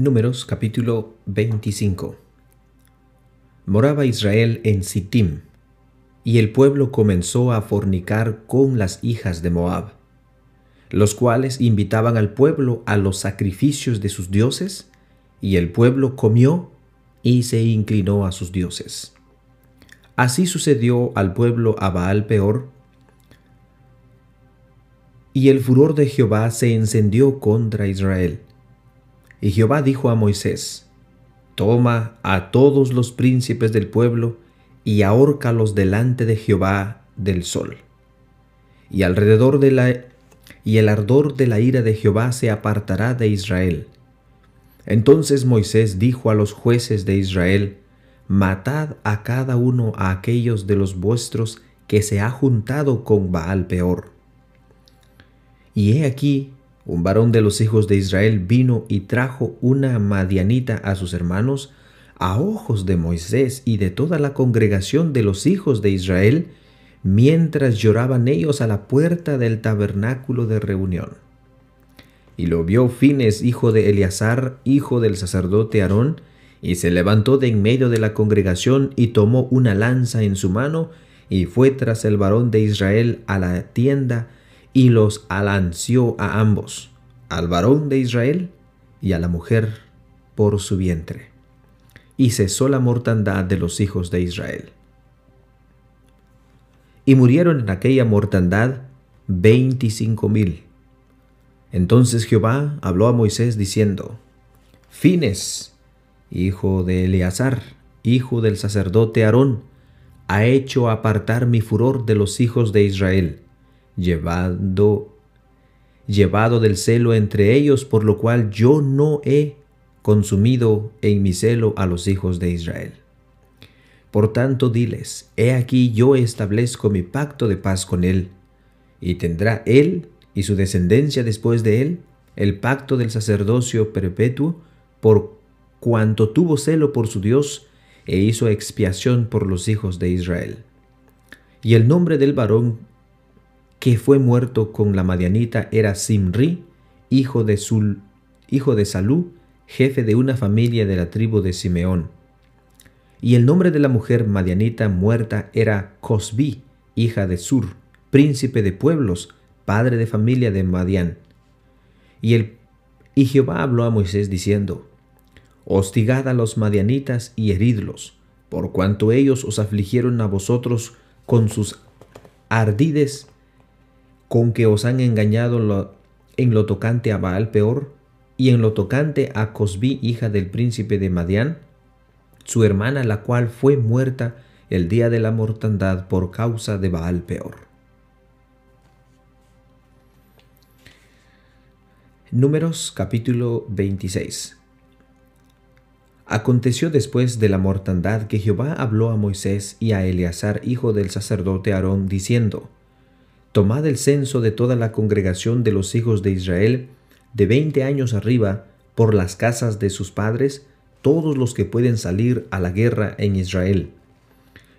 Números capítulo 25 Moraba Israel en Sittim, y el pueblo comenzó a fornicar con las hijas de Moab, los cuales invitaban al pueblo a los sacrificios de sus dioses, y el pueblo comió y se inclinó a sus dioses. Así sucedió al pueblo a Baal peor, y el furor de Jehová se encendió contra Israel. Y Jehová dijo a Moisés, Toma a todos los príncipes del pueblo y ahórcalos delante de Jehová del sol. Y alrededor de la y el ardor de la ira de Jehová se apartará de Israel. Entonces Moisés dijo a los jueces de Israel, Matad a cada uno a aquellos de los vuestros que se ha juntado con Baal peor. Y he aquí, un varón de los hijos de Israel vino y trajo una madianita a sus hermanos, a ojos de Moisés y de toda la congregación de los hijos de Israel, mientras lloraban ellos a la puerta del tabernáculo de reunión. Y lo vio Fines, hijo de Eleazar, hijo del sacerdote Aarón, y se levantó de en medio de la congregación y tomó una lanza en su mano, y fue tras el varón de Israel a la tienda, y los alanció a ambos, al varón de Israel y a la mujer por su vientre. Y cesó la mortandad de los hijos de Israel. Y murieron en aquella mortandad veinticinco mil. Entonces Jehová habló a Moisés diciendo, Fines, hijo de Eleazar, hijo del sacerdote Aarón, ha hecho apartar mi furor de los hijos de Israel llevado, llevado del celo entre ellos, por lo cual yo no he consumido en mi celo a los hijos de Israel. Por tanto, diles, he aquí yo establezco mi pacto de paz con él, y tendrá él y su descendencia después de él el pacto del sacerdocio perpetuo, por cuanto tuvo celo por su Dios e hizo expiación por los hijos de Israel. Y el nombre del varón que fue muerto con la madianita era Simri, hijo de, Sul, hijo de Salú, jefe de una familia de la tribu de Simeón. Y el nombre de la mujer madianita muerta era Cosbi, hija de Sur, príncipe de pueblos, padre de familia de Madián. Y, el, y Jehová habló a Moisés diciendo, Hostigad a los madianitas y heridlos, por cuanto ellos os afligieron a vosotros con sus ardides con que os han engañado en lo tocante a Baal peor y en lo tocante a Cosbi, hija del príncipe de Madián, su hermana, la cual fue muerta el día de la mortandad por causa de Baal peor. Números capítulo 26 Aconteció después de la mortandad que Jehová habló a Moisés y a Eleazar, hijo del sacerdote Aarón, diciendo, Tomad el censo de toda la congregación de los hijos de Israel, de veinte años arriba, por las casas de sus padres, todos los que pueden salir a la guerra en Israel.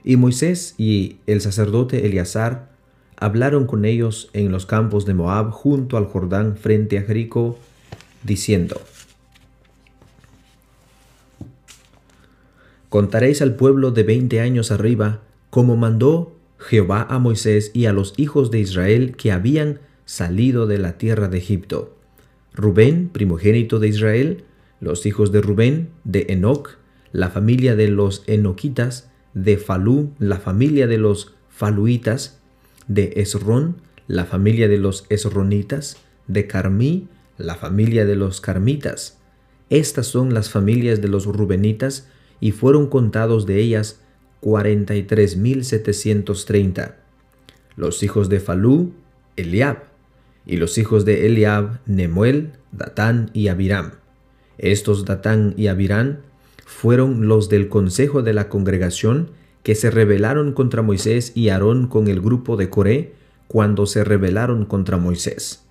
Y Moisés y el sacerdote Eleazar hablaron con ellos en los campos de Moab junto al Jordán frente a Jericó, diciendo, Contaréis al pueblo de veinte años arriba, como mandó Jehová a Moisés y a los hijos de Israel que habían salido de la tierra de Egipto. Rubén, primogénito de Israel, los hijos de Rubén, de Enoc, la familia de los Enoquitas, de Falú, la familia de los Faluitas, de Esrón, la familia de los Esronitas, de Carmí, la familia de los Carmitas. Estas son las familias de los Rubenitas, y fueron contados de ellas 43.730. Los hijos de Falú, Eliab, y los hijos de Eliab, Nemuel, Datán y Abiram. Estos Datán y Abiram fueron los del consejo de la congregación que se rebelaron contra Moisés y Aarón con el grupo de Coré cuando se rebelaron contra Moisés.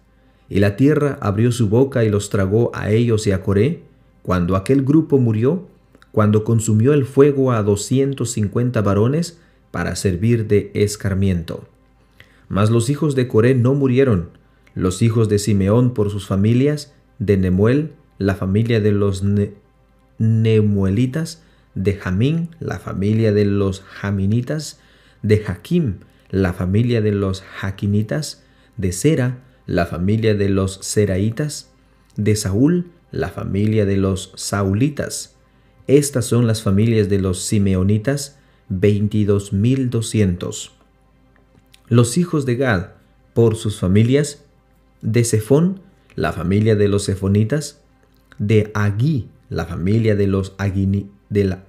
Y la tierra abrió su boca y los tragó a ellos y a Coré. Cuando aquel grupo murió, cuando consumió el fuego a doscientos cincuenta varones para servir de escarmiento. Mas los hijos de Coré no murieron, los hijos de Simeón por sus familias, de Nemuel, la familia de los Nemuelitas, de Jamín, la familia de los Jaminitas, de Jaquim, la familia de los Jaquinitas, de Sera, la familia de los Seraitas, de Saúl, la familia de los Saulitas. Estas son las familias de los Simeonitas, 22.200. Los hijos de Gad, por sus familias, de Sefón, la familia de los Sefonitas, de Agui, la familia de los Agini, de la,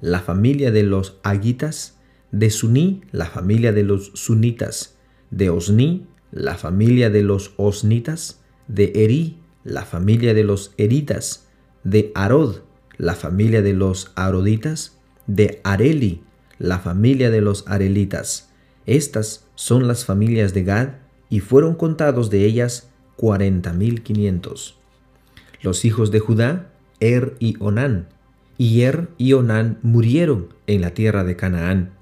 la familia de los Agitas, de Suní, la familia de los Sunitas, de Osni, la familia de los Osnitas, de Eri, la familia de los Eritas, de Arod, la familia de los Aroditas, de Areli, la familia de los Arelitas. Estas son las familias de Gad, y fueron contados de ellas cuarenta mil quinientos. Los hijos de Judá, Er y Onán. Y Er y Onán murieron en la tierra de Canaán.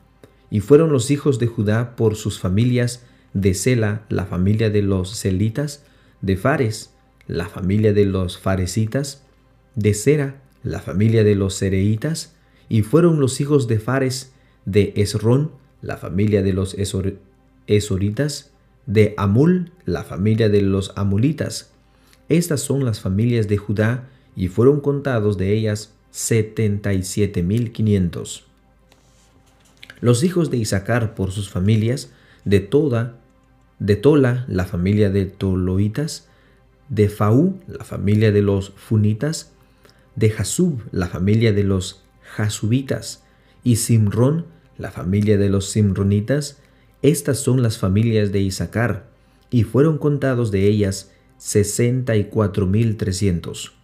Y fueron los hijos de Judá por sus familias de Sela, la familia de los Celitas, de Fares, la familia de los Faresitas, de Sera, la familia de los Sereitas, y fueron los hijos de Fares de Esrón, la familia de los Esoritas, de Amul, la familia de los Amulitas. Estas son las familias de Judá, y fueron contados de ellas setenta y siete mil quinientos. Los hijos de Isaacar por sus familias, de toda, de Tola, la familia de Toloitas, de Faú, la familia de los Funitas, de Jasub, la familia de los Jasubitas, y Simrón, la familia de los Simronitas, estas son las familias de Isaacar, y fueron contados de ellas sesenta y cuatro mil trescientos.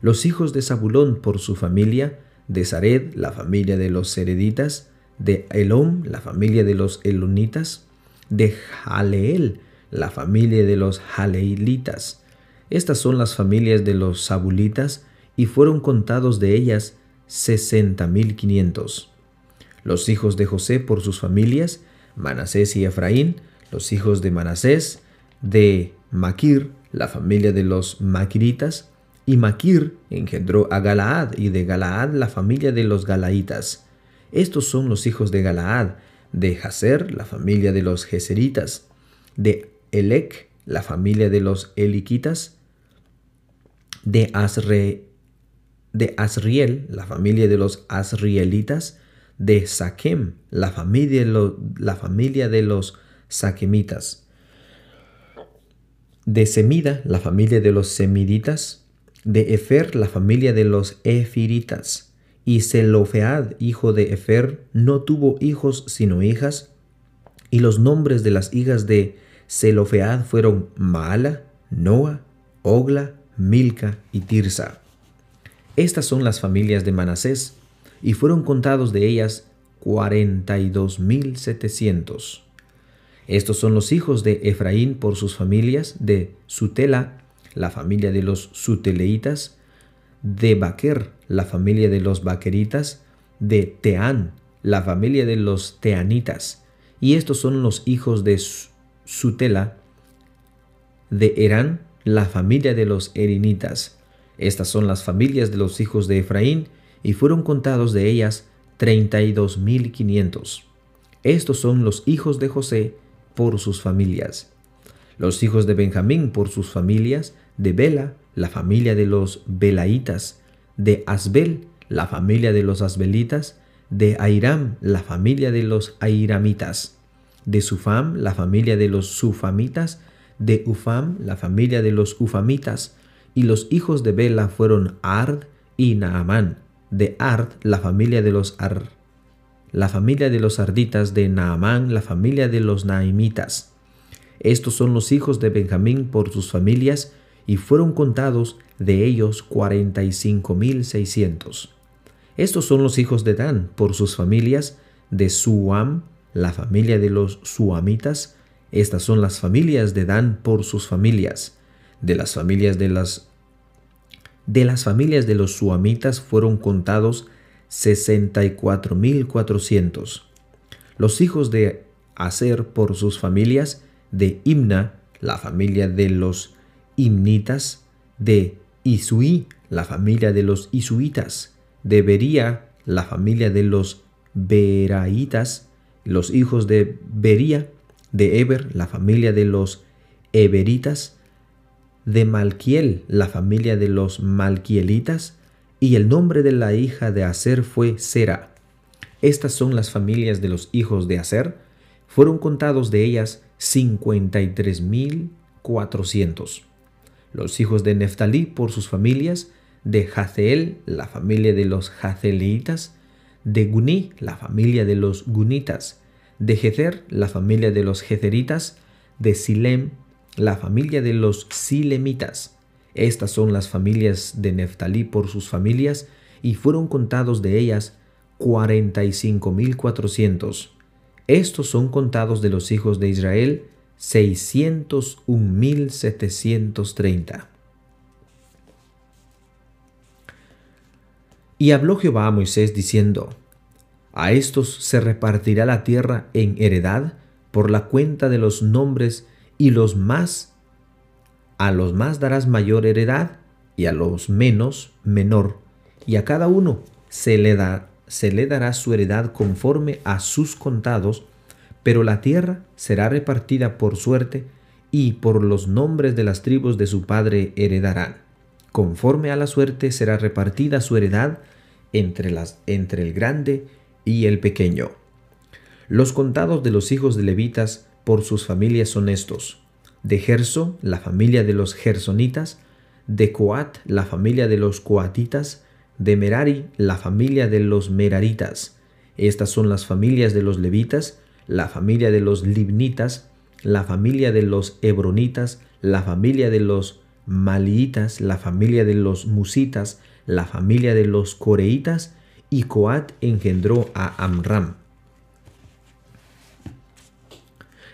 Los hijos de Zabulón por su familia, de Sared, la familia de los Sereditas, de Elom, la familia de los Elonitas, de Jaleel, la familia de los Jaleelitas. Estas son las familias de los Sabulitas, y fueron contados de ellas sesenta mil quinientos. Los hijos de José por sus familias, Manasés y Efraín, los hijos de Manasés, de Maquir, la familia de los Maquiritas, y Maquir engendró a Galaad, y de Galaad la familia de los Galaitas. Estos son los hijos de Galaad, de Jaser, la familia de los Geseritas, de Elec, la familia de los Eliquitas, de Asre, de Asriel, la familia de los Asrielitas, de Saquem, la familia, la familia de los Saquemitas, de Semida, la familia de los Semiditas, de Efer, la familia de los Efiritas, y Zelofead, hijo de Efer, no tuvo hijos sino hijas, y los nombres de las hijas de Zelofead fueron Maala, Noa, Ogla, Milca y Tirsa. Estas son las familias de Manasés, y fueron contados de ellas cuarenta y dos mil setecientos. Estos son los hijos de Efraín por sus familias, de Sutela, la familia de los Suteleitas, de Baquer, la familia de los Baqueritas, de Teán, la familia de los Teanitas. Y estos son los hijos de Sutela, de Herán, la familia de los Erinitas. Estas son las familias de los hijos de Efraín, y fueron contados de ellas treinta y dos mil quinientos. Estos son los hijos de José por sus familias. Los hijos de Benjamín por sus familias, de Bela, la familia de los Belaitas, de Asbel, la familia de los Asbelitas, de Airam, la familia de los Airamitas, de Sufam, la familia de los Sufamitas, de Ufam, la familia de los Ufamitas, y los hijos de Bela fueron Ard y Naamán, de Ard, la familia de los Ar, la familia de los Arditas, de Naamán, la familia de los Naimitas. Estos son los hijos de Benjamín por sus familias, y fueron contados de ellos cuarenta y cinco mil seiscientos. Estos son los hijos de Dan por sus familias, de Suam, la familia de los Suamitas. Estas son las familias de Dan por sus familias. De las familias de las de las familias de los suamitas fueron contados 64.400. Los hijos de Aser por sus familias, de Imna, la familia de los Imnitas, de Isuí, la familia de los Isuitas, de Bería, la familia de los Beraitas, los hijos de Bería, de Eber, la familia de los Eberitas, de Malquiel, la familia de los Malquielitas, y el nombre de la hija de Aser fue Sera. Estas son las familias de los hijos de Aser. Fueron contados de ellas cincuenta y tres mil cuatrocientos. Los hijos de Neftalí por sus familias, de Jazeel, la familia de los Jazelitas, de Guní, la familia de los Gunitas, de Jezer, la familia de los Jezeritas, de Silem, la familia de los Silemitas. Estas son las familias de Neftalí por sus familias, y fueron contados de ellas cuarenta y cinco mil cuatrocientos. Estos son contados de los hijos de Israel, seiscientos un mil setecientos treinta. Y habló Jehová a Moisés diciendo, A estos se repartirá la tierra en heredad por la cuenta de los nombres y los más, a los más darás mayor heredad y a los menos menor, y a cada uno se le, se le dará su heredad conforme a sus contados, pero la tierra será repartida por suerte y por los nombres de las tribus de su padre heredarán. Conforme a la suerte será repartida su heredad entre, las, entre el grande y el pequeño. Los contados de los hijos de levitas por sus familias son estos. De Gerso, la familia de los gersonitas, de Coat, la familia de los coatitas, de Merari, la familia de los meraritas. Estas son las familias de los levitas, la familia de los libnitas, la familia de los hebronitas, la familia de los maliitas, la familia de los musitas, la familia de los coreitas, y Coat engendró a Amram.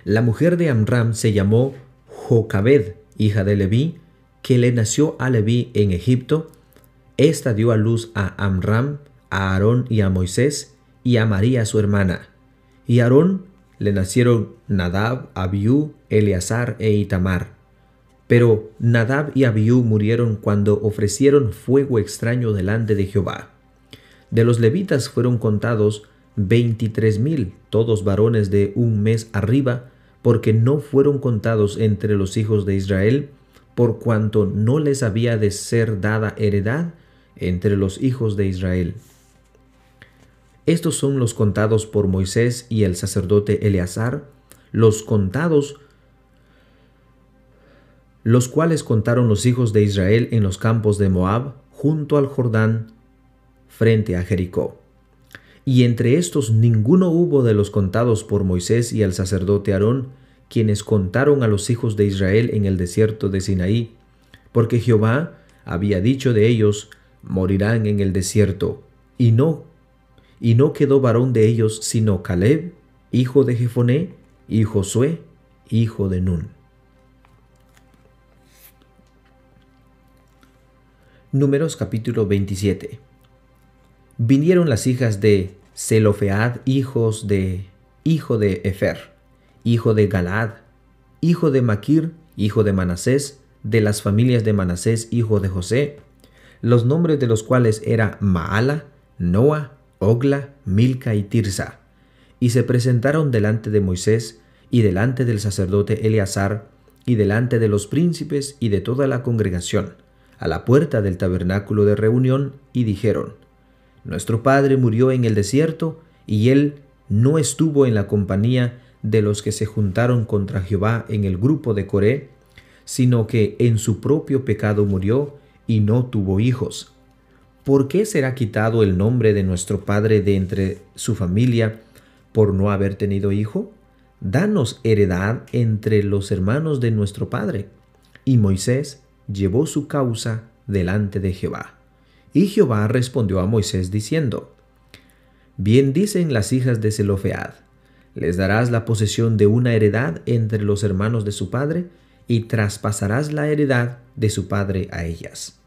La mujer de Amram se llamó Jocabed, hija de Leví, que le nació a Leví en Egipto. Esta dio a luz a Amram, a Aarón y a Moisés, y a María su hermana. Y Aarón le nacieron Nadab, Abiú, Eleazar e Itamar. Pero Nadab y Abiú murieron cuando ofrecieron fuego extraño delante de Jehová. De los levitas fueron contados veintitrés mil, todos varones de un mes arriba, porque no fueron contados entre los hijos de Israel, por cuanto no les había de ser dada heredad entre los hijos de Israel. Estos son los contados por Moisés y el sacerdote Eleazar, los contados los cuales contaron los hijos de Israel en los campos de Moab, junto al Jordán, frente a Jericó. Y entre estos ninguno hubo de los contados por Moisés y el sacerdote Aarón, quienes contaron a los hijos de Israel en el desierto de Sinaí, porque Jehová había dicho de ellos, morirán en el desierto, y no, y no quedó varón de ellos sino Caleb, hijo de Jefoné, y Josué, hijo de Nun. Números capítulo 27. Vinieron las hijas de Zelofead, hijos de hijo de Efer, hijo de Galaad, hijo de Maquir, hijo de Manasés, de las familias de Manasés, hijo de José, los nombres de los cuales era Maala, Noa, Ogla, Milca y Tirsa. Y se presentaron delante de Moisés y delante del sacerdote Eleazar y delante de los príncipes y de toda la congregación a la puerta del tabernáculo de reunión y dijeron, Nuestro padre murió en el desierto y él no estuvo en la compañía de los que se juntaron contra Jehová en el grupo de Coré, sino que en su propio pecado murió y no tuvo hijos. ¿Por qué será quitado el nombre de nuestro padre de entre su familia por no haber tenido hijo? Danos heredad entre los hermanos de nuestro padre. Y Moisés llevó su causa delante de Jehová. Y Jehová respondió a Moisés diciendo, Bien dicen las hijas de Zelofead, les darás la posesión de una heredad entre los hermanos de su padre, y traspasarás la heredad de su padre a ellas.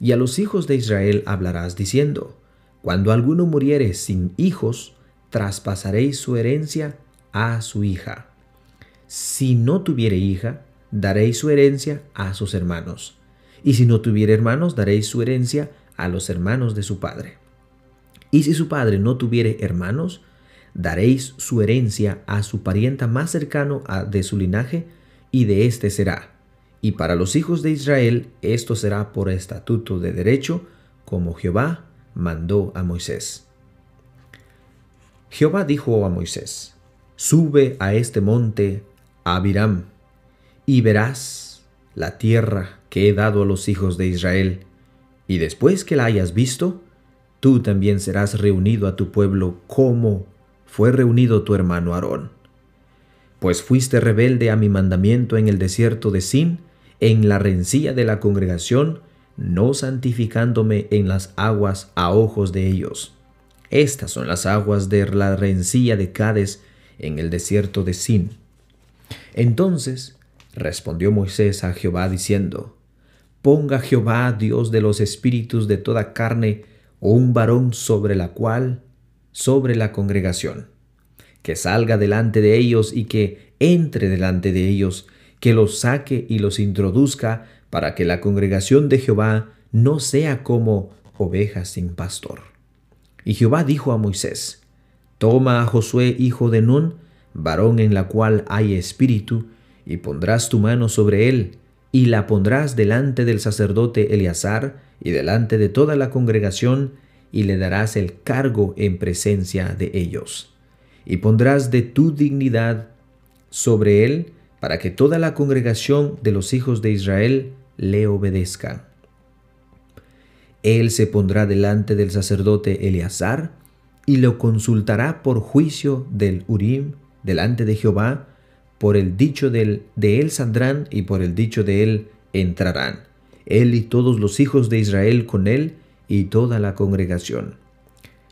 Y a los hijos de Israel hablarás diciendo, Cuando alguno muriere sin hijos, traspasaréis su herencia a su hija. Si no tuviere hija, daréis su herencia a sus hermanos. Y si no tuviera hermanos, daréis su herencia a los hermanos de su padre. Y si su padre no tuviere hermanos, daréis su herencia a su parienta más cercano de su linaje, y de éste será. Y para los hijos de Israel esto será por estatuto de derecho, como Jehová mandó a Moisés. Jehová dijo a Moisés, Sube a este monte Abiram, y verás la tierra que he dado a los hijos de Israel, y después que la hayas visto, tú también serás reunido a tu pueblo como fue reunido tu hermano Aarón. Pues fuiste rebelde a mi mandamiento en el desierto de Sin, en la rencilla de la congregación, no santificándome en las aguas a ojos de ellos. Estas son las aguas de la rencilla de Cades en el desierto de Sin. Entonces respondió Moisés a Jehová diciendo, Ponga Jehová, Dios de los espíritus de toda carne, un varón sobre la cual sobre la congregación, que salga delante de ellos y que entre delante de ellos, que los saque y los introduzca para que la congregación de Jehová no sea como ovejas sin pastor. Y Jehová dijo a Moisés, Toma a Josué hijo de Nun, varón en la cual hay espíritu, y pondrás tu mano sobre él, y la pondrás delante del sacerdote Eleazar y delante de toda la congregación, y le darás el cargo en presencia de ellos. Y pondrás de tu dignidad sobre él, para que toda la congregación de los hijos de Israel le obedezca. Él se pondrá delante del sacerdote Eleazar, y lo consultará por juicio del Urim delante de Jehová, por el dicho de él saldrán y por el dicho de él entrarán, él y todos los hijos de Israel con él, y toda la congregación.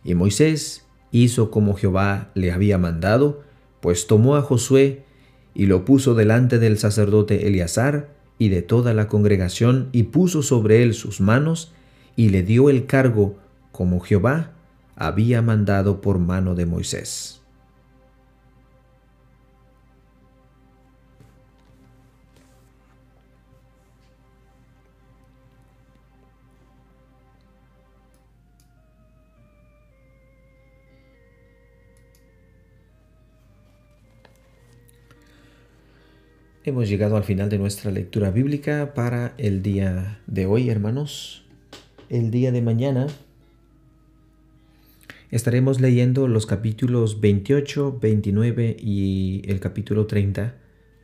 Y Moisés hizo como Jehová le había mandado, pues tomó a Josué y lo puso delante del sacerdote Eleazar y de toda la congregación, y puso sobre él sus manos, y le dio el cargo como Jehová había mandado por mano de Moisés. Hemos llegado al final de nuestra lectura bíblica para el día de hoy, hermanos. El día de mañana estaremos leyendo los capítulos 28, 29 y el capítulo 30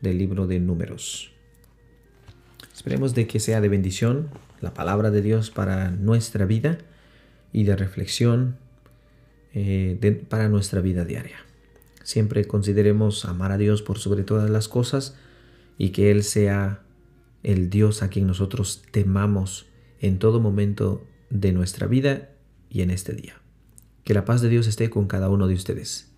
del libro de números. Esperemos de que sea de bendición la palabra de Dios para nuestra vida y de reflexión eh, para nuestra vida diaria. Siempre consideremos amar a Dios por sobre todas las cosas y que Él sea el Dios a quien nosotros temamos en todo momento de nuestra vida y en este día. Que la paz de Dios esté con cada uno de ustedes.